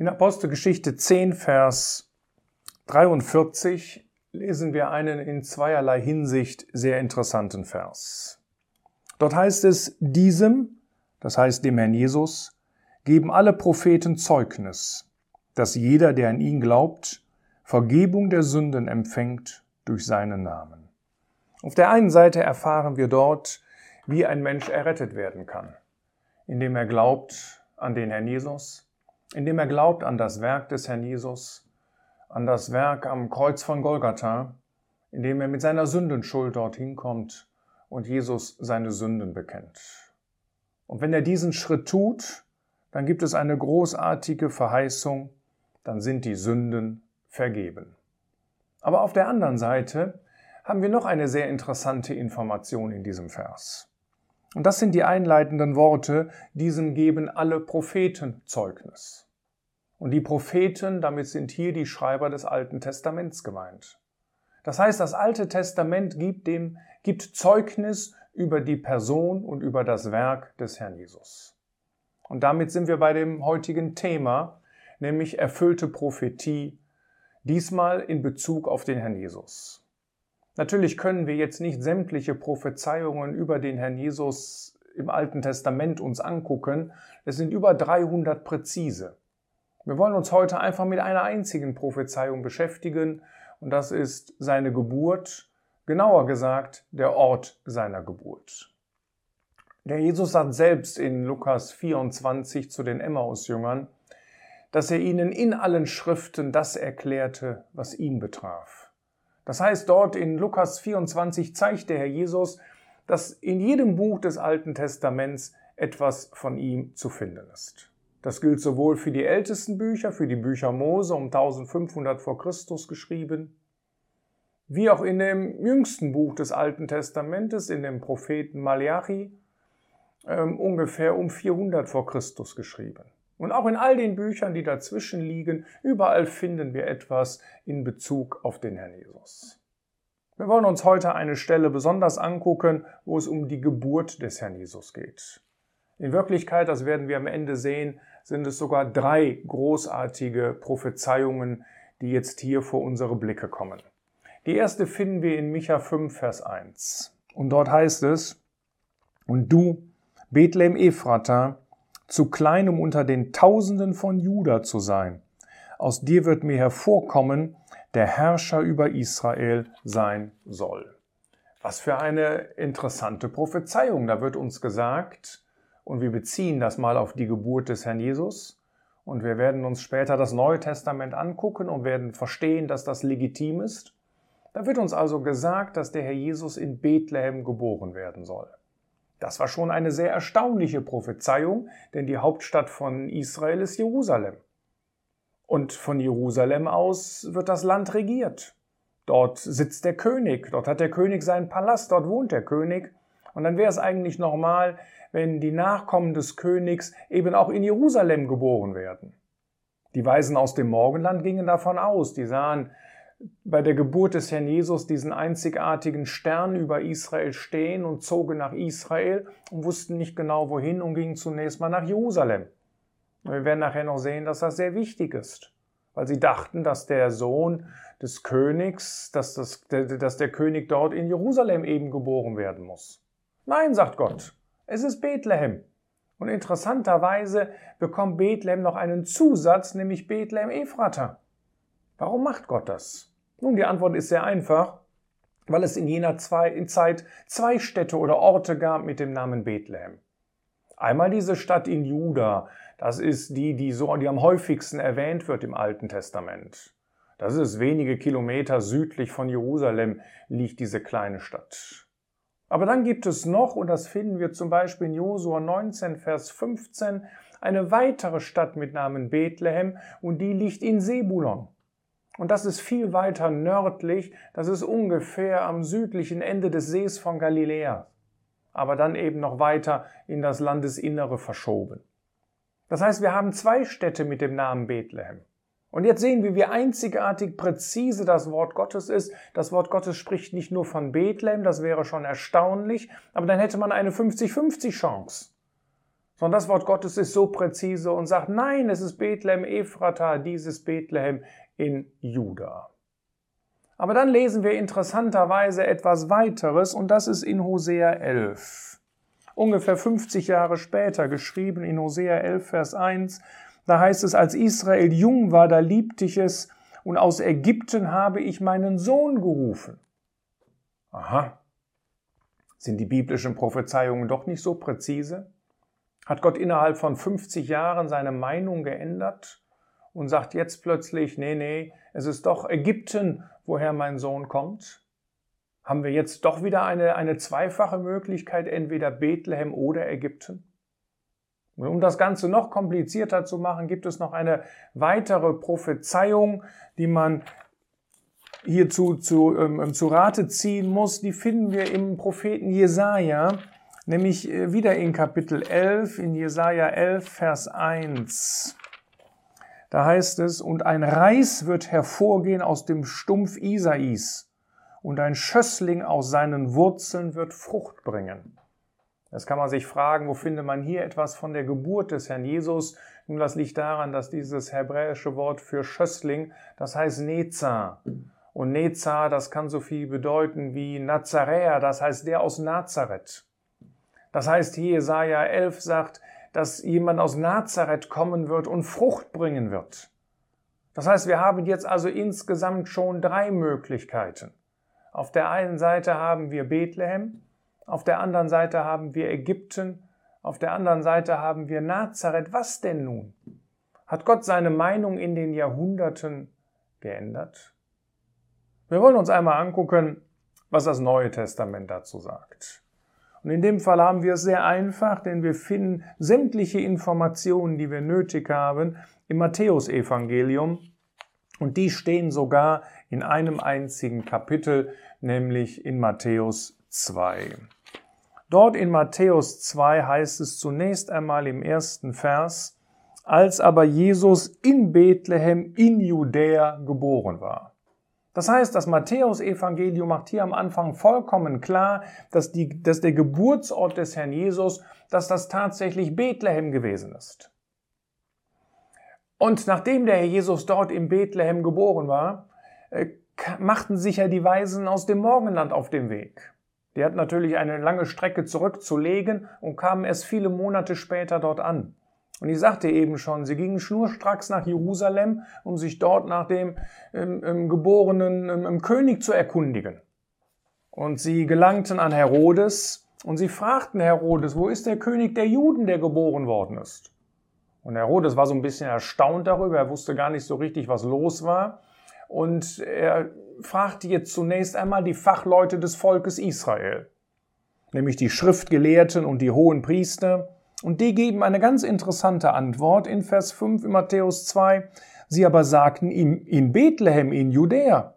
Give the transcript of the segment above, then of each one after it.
In Apostelgeschichte 10, Vers 43 lesen wir einen in zweierlei Hinsicht sehr interessanten Vers. Dort heißt es, diesem, das heißt dem Herrn Jesus, geben alle Propheten Zeugnis, dass jeder, der an ihn glaubt, Vergebung der Sünden empfängt durch seinen Namen. Auf der einen Seite erfahren wir dort, wie ein Mensch errettet werden kann, indem er glaubt an den Herrn Jesus, indem er glaubt an das Werk des Herrn Jesus, an das Werk am Kreuz von Golgatha, indem er mit seiner Sündenschuld dorthin kommt und Jesus seine Sünden bekennt. Und wenn er diesen Schritt tut, dann gibt es eine großartige Verheißung, dann sind die Sünden vergeben. Aber auf der anderen Seite haben wir noch eine sehr interessante Information in diesem Vers. Und das sind die einleitenden Worte, diesem geben alle Propheten Zeugnis. Und die Propheten, damit sind hier die Schreiber des Alten Testaments gemeint. Das heißt, das Alte Testament gibt dem, gibt Zeugnis über die Person und über das Werk des Herrn Jesus. Und damit sind wir bei dem heutigen Thema, nämlich erfüllte Prophetie, diesmal in Bezug auf den Herrn Jesus. Natürlich können wir jetzt nicht sämtliche Prophezeiungen über den Herrn Jesus im Alten Testament uns angucken. Es sind über 300 präzise. Wir wollen uns heute einfach mit einer einzigen Prophezeiung beschäftigen und das ist seine Geburt, genauer gesagt der Ort seiner Geburt. Der Jesus sagt selbst in Lukas 24 zu den Emmaus-Jüngern, dass er ihnen in allen Schriften das erklärte, was ihn betraf. Das heißt, dort in Lukas 24 zeigt der Herr Jesus, dass in jedem Buch des Alten Testaments etwas von ihm zu finden ist. Das gilt sowohl für die ältesten Bücher, für die Bücher Mose um 1500 vor Christus geschrieben, wie auch in dem jüngsten Buch des Alten Testamentes, in dem Propheten Malachi, ähm, ungefähr um 400 vor Christus geschrieben. Und auch in all den Büchern, die dazwischen liegen, überall finden wir etwas in Bezug auf den Herrn Jesus. Wir wollen uns heute eine Stelle besonders angucken, wo es um die Geburt des Herrn Jesus geht. In Wirklichkeit, das werden wir am Ende sehen, sind es sogar drei großartige Prophezeiungen, die jetzt hier vor unsere Blicke kommen. Die erste finden wir in Micha 5, Vers 1. Und dort heißt es, Und du, Bethlehem Ephrata, zu kleinem unter den Tausenden von Juda zu sein. Aus dir wird mir hervorkommen, der Herrscher über Israel sein soll. Was für eine interessante Prophezeiung. Da wird uns gesagt, und wir beziehen das mal auf die Geburt des Herrn Jesus. Und wir werden uns später das Neue Testament angucken und werden verstehen, dass das legitim ist. Da wird uns also gesagt, dass der Herr Jesus in Bethlehem geboren werden soll. Das war schon eine sehr erstaunliche Prophezeiung, denn die Hauptstadt von Israel ist Jerusalem. Und von Jerusalem aus wird das Land regiert. Dort sitzt der König, dort hat der König seinen Palast, dort wohnt der König. Und dann wäre es eigentlich normal, wenn die Nachkommen des Königs eben auch in Jerusalem geboren werden. Die Weisen aus dem Morgenland gingen davon aus, die sahen bei der Geburt des Herrn Jesus diesen einzigartigen Stern über Israel stehen und zogen nach Israel und wussten nicht genau wohin und gingen zunächst mal nach Jerusalem. Wir werden nachher noch sehen, dass das sehr wichtig ist, weil sie dachten, dass der Sohn des Königs, dass, das, dass der König dort in Jerusalem eben geboren werden muss. Nein, sagt Gott, es ist Bethlehem. Und interessanterweise bekommt Bethlehem noch einen Zusatz, nämlich Bethlehem Ephrata. Warum macht Gott das? Nun, die Antwort ist sehr einfach, weil es in jener Zeit zwei Städte oder Orte gab mit dem Namen Bethlehem. Einmal diese Stadt in Juda, das ist die, die, so, die am häufigsten erwähnt wird im Alten Testament. Das ist wenige Kilometer südlich von Jerusalem, liegt diese kleine Stadt. Aber dann gibt es noch, und das finden wir zum Beispiel in Josua 19, Vers 15, eine weitere Stadt mit Namen Bethlehem und die liegt in Sebulon. Und das ist viel weiter nördlich, das ist ungefähr am südlichen Ende des Sees von Galiläa, aber dann eben noch weiter in das Landesinnere verschoben. Das heißt, wir haben zwei Städte mit dem Namen Bethlehem. Und jetzt sehen wir, wie einzigartig präzise das Wort Gottes ist. Das Wort Gottes spricht nicht nur von Bethlehem, das wäre schon erstaunlich, aber dann hätte man eine 50-50 Chance. sondern das Wort Gottes ist so präzise und sagt, nein, es ist Bethlehem Ephrata, dieses Bethlehem in Juda. Aber dann lesen wir interessanterweise etwas weiteres und das ist in Hosea 11. Ungefähr 50 Jahre später, geschrieben in Hosea 11, Vers 1, da heißt es, als Israel jung war, da liebte ich es und aus Ägypten habe ich meinen Sohn gerufen. Aha. Sind die biblischen Prophezeiungen doch nicht so präzise? Hat Gott innerhalb von 50 Jahren seine Meinung geändert und sagt jetzt plötzlich, nee, nee, es ist doch Ägypten, woher mein Sohn kommt? Haben wir jetzt doch wieder eine, eine zweifache Möglichkeit, entweder Bethlehem oder Ägypten? Und um das Ganze noch komplizierter zu machen, gibt es noch eine weitere Prophezeiung, die man hierzu zu, ähm, zu Rate ziehen muss. Die finden wir im Propheten Jesaja, nämlich äh, wieder in Kapitel 11, in Jesaja 11, Vers 1. Da heißt es, und ein Reis wird hervorgehen aus dem Stumpf Isais, und ein Schössling aus seinen Wurzeln wird Frucht bringen. Jetzt kann man sich fragen, wo findet man hier etwas von der Geburt des Herrn Jesus? Nun, das liegt daran, dass dieses hebräische Wort für Schössling, das heißt Neza. Und Neza, das kann so viel bedeuten wie Nazaräer, das heißt der aus Nazareth. Das heißt, hier Jesaja 11 sagt, dass jemand aus Nazareth kommen wird und Frucht bringen wird. Das heißt, wir haben jetzt also insgesamt schon drei Möglichkeiten. Auf der einen Seite haben wir Bethlehem, auf der anderen Seite haben wir Ägypten, auf der anderen Seite haben wir Nazareth. Was denn nun? Hat Gott seine Meinung in den Jahrhunderten geändert? Wir wollen uns einmal angucken, was das Neue Testament dazu sagt. Und in dem Fall haben wir es sehr einfach, denn wir finden sämtliche Informationen, die wir nötig haben, im Matthäusevangelium. Und die stehen sogar in einem einzigen Kapitel, nämlich in Matthäus 2. Dort in Matthäus 2 heißt es zunächst einmal im ersten Vers, als aber Jesus in Bethlehem in Judäa geboren war. Das heißt, das Matthäus-Evangelium macht hier am Anfang vollkommen klar, dass, die, dass der Geburtsort des Herrn Jesus, dass das tatsächlich Bethlehem gewesen ist. Und nachdem der Herr Jesus dort in Bethlehem geboren war, äh, machten sich ja die Weisen aus dem Morgenland auf den Weg. Die hatten natürlich eine lange Strecke zurückzulegen und kamen erst viele Monate später dort an. Und ich sagte eben schon, sie gingen schnurstracks nach Jerusalem, um sich dort nach dem ähm, ähm, geborenen ähm, König zu erkundigen. Und sie gelangten an Herodes und sie fragten Herodes, wo ist der König der Juden, der geboren worden ist? Und Herodes war so ein bisschen erstaunt darüber, er wusste gar nicht so richtig, was los war. Und er fragte jetzt zunächst einmal die Fachleute des Volkes Israel, nämlich die Schriftgelehrten und die hohen Priester. Und die geben eine ganz interessante Antwort in Vers 5 in Matthäus 2. Sie aber sagten ihm in Bethlehem in Judäa.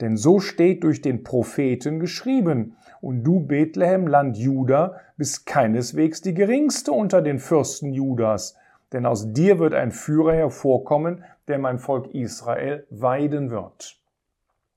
Denn so steht durch den Propheten geschrieben, und du Bethlehem, Land Juda, bist keineswegs die geringste unter den Fürsten Judas, denn aus dir wird ein Führer hervorkommen, der mein Volk Israel weiden wird.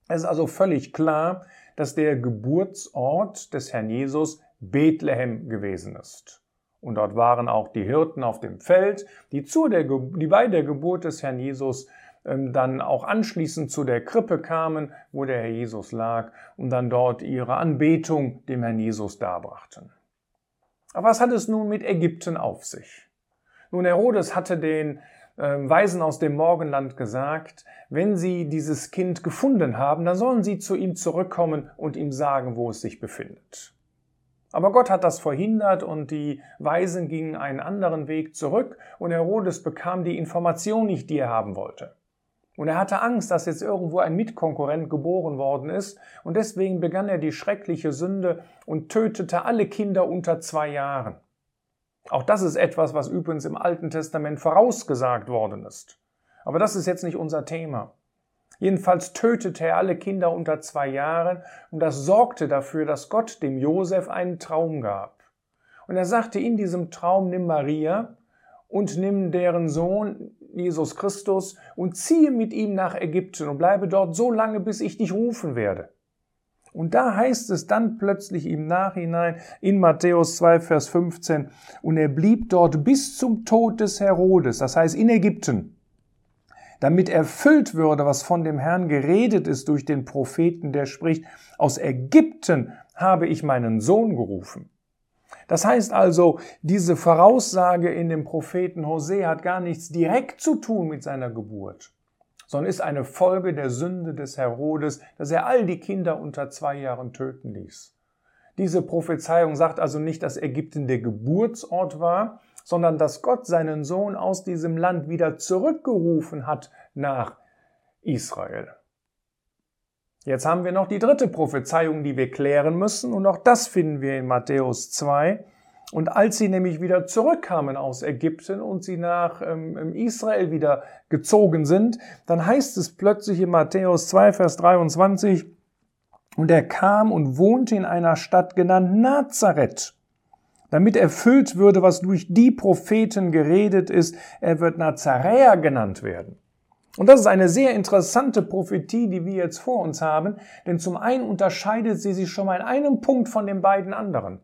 Es ist also völlig klar, dass der Geburtsort des Herrn Jesus Bethlehem gewesen ist. Und dort waren auch die Hirten auf dem Feld, die, zu der, die bei der Geburt des Herrn Jesus ähm, dann auch anschließend zu der Krippe kamen, wo der Herr Jesus lag, und dann dort ihre Anbetung dem Herrn Jesus darbrachten. Aber was hat es nun mit Ägypten auf sich? Nun, Herodes hatte den ähm, Weisen aus dem Morgenland gesagt, wenn sie dieses Kind gefunden haben, dann sollen sie zu ihm zurückkommen und ihm sagen, wo es sich befindet. Aber Gott hat das verhindert und die Weisen gingen einen anderen Weg zurück und Herodes bekam die Information nicht, die er haben wollte. Und er hatte Angst, dass jetzt irgendwo ein Mitkonkurrent geboren worden ist und deswegen begann er die schreckliche Sünde und tötete alle Kinder unter zwei Jahren. Auch das ist etwas, was übrigens im Alten Testament vorausgesagt worden ist. Aber das ist jetzt nicht unser Thema. Jedenfalls tötete er alle Kinder unter zwei Jahren und das sorgte dafür, dass Gott dem Josef einen Traum gab. Und er sagte in diesem Traum, nimm Maria und nimm deren Sohn Jesus Christus und ziehe mit ihm nach Ägypten und bleibe dort so lange, bis ich dich rufen werde. Und da heißt es dann plötzlich im Nachhinein in Matthäus 2, Vers 15, und er blieb dort bis zum Tod des Herodes, das heißt in Ägypten, damit erfüllt würde, was von dem Herrn geredet ist durch den Propheten, der spricht, aus Ägypten habe ich meinen Sohn gerufen. Das heißt also, diese Voraussage in dem Propheten Hosea hat gar nichts direkt zu tun mit seiner Geburt sondern ist eine Folge der Sünde des Herodes, dass er all die Kinder unter zwei Jahren töten ließ. Diese Prophezeiung sagt also nicht, dass Ägypten der Geburtsort war, sondern dass Gott seinen Sohn aus diesem Land wieder zurückgerufen hat nach Israel. Jetzt haben wir noch die dritte Prophezeiung, die wir klären müssen, und auch das finden wir in Matthäus 2. Und als sie nämlich wieder zurückkamen aus Ägypten und sie nach ähm, Israel wieder gezogen sind, dann heißt es plötzlich in Matthäus 2, Vers 23, und er kam und wohnte in einer Stadt genannt Nazareth, damit erfüllt würde, was durch die Propheten geredet ist, er wird Nazaräer genannt werden. Und das ist eine sehr interessante Prophetie, die wir jetzt vor uns haben, denn zum einen unterscheidet sie sich schon mal in einem Punkt von den beiden anderen.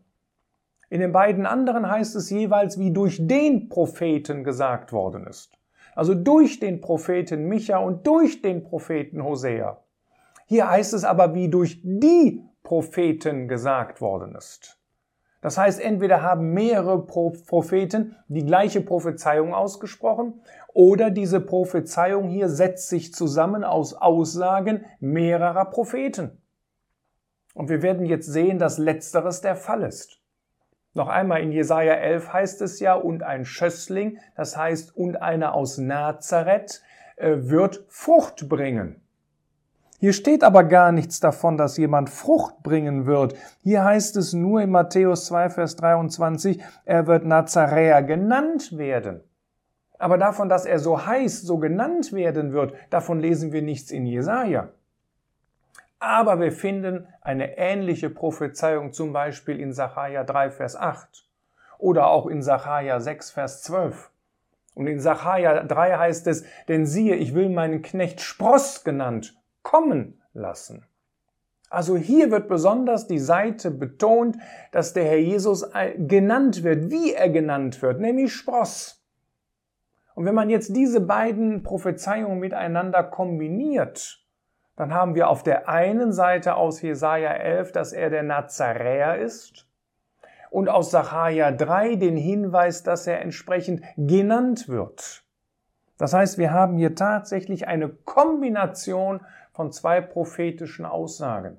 In den beiden anderen heißt es jeweils, wie durch den Propheten gesagt worden ist. Also durch den Propheten Micha und durch den Propheten Hosea. Hier heißt es aber, wie durch die Propheten gesagt worden ist. Das heißt, entweder haben mehrere Propheten die gleiche Prophezeiung ausgesprochen oder diese Prophezeiung hier setzt sich zusammen aus Aussagen mehrerer Propheten. Und wir werden jetzt sehen, dass letzteres der Fall ist. Noch einmal in Jesaja 11 heißt es ja, und ein Schössling, das heißt, und einer aus Nazareth äh, wird Frucht bringen. Hier steht aber gar nichts davon, dass jemand Frucht bringen wird. Hier heißt es nur in Matthäus 2, Vers 23, er wird Nazaräer genannt werden. Aber davon, dass er so heißt, so genannt werden wird, davon lesen wir nichts in Jesaja. Aber wir finden eine ähnliche Prophezeiung zum Beispiel in Sacharja 3, Vers 8 oder auch in Sacharja 6, Vers 12. Und in Sacharja 3 heißt es, denn siehe, ich will meinen Knecht Spross genannt kommen lassen. Also hier wird besonders die Seite betont, dass der Herr Jesus genannt wird, wie er genannt wird, nämlich Spross. Und wenn man jetzt diese beiden Prophezeiungen miteinander kombiniert, dann haben wir auf der einen Seite aus Jesaja 11, dass er der Nazaräer ist und aus Sacharja 3 den Hinweis, dass er entsprechend genannt wird. Das heißt, wir haben hier tatsächlich eine Kombination von zwei prophetischen Aussagen.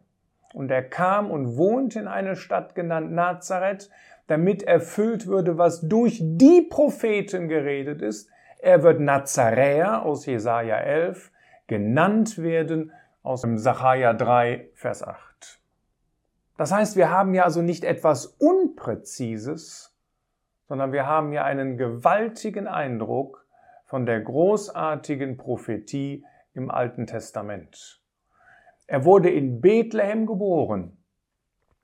Und er kam und wohnte in einer Stadt genannt Nazareth, damit erfüllt würde, was durch die Propheten geredet ist. Er wird Nazaräer aus Jesaja 11 genannt werden aus dem Sacharja 3, Vers 8. Das heißt, wir haben ja also nicht etwas Unpräzises, sondern wir haben ja einen gewaltigen Eindruck von der großartigen Prophetie im Alten Testament. Er wurde in Bethlehem geboren.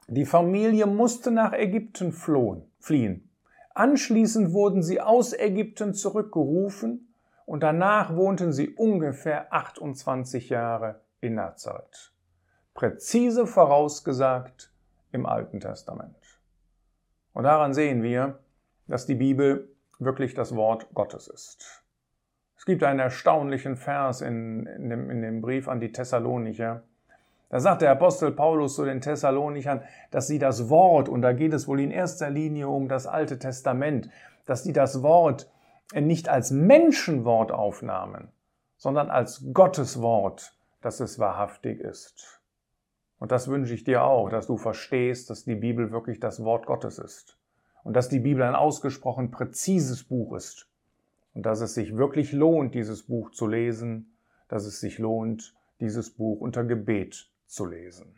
Die Familie musste nach Ägypten flohen, fliehen. Anschließend wurden sie aus Ägypten zurückgerufen und danach wohnten sie ungefähr 28 Jahre in Nazareth. Präzise vorausgesagt im Alten Testament. Und daran sehen wir, dass die Bibel wirklich das Wort Gottes ist. Es gibt einen erstaunlichen Vers in, in, dem, in dem Brief an die Thessalonicher. Da sagt der Apostel Paulus zu den Thessalonichern, dass sie das Wort, und da geht es wohl in erster Linie um das Alte Testament, dass sie das Wort nicht als Menschenwort aufnahmen, sondern als Gottes Wort dass es wahrhaftig ist. Und das wünsche ich dir auch, dass du verstehst, dass die Bibel wirklich das Wort Gottes ist. Und dass die Bibel ein ausgesprochen präzises Buch ist. Und dass es sich wirklich lohnt, dieses Buch zu lesen, dass es sich lohnt, dieses Buch unter Gebet zu lesen.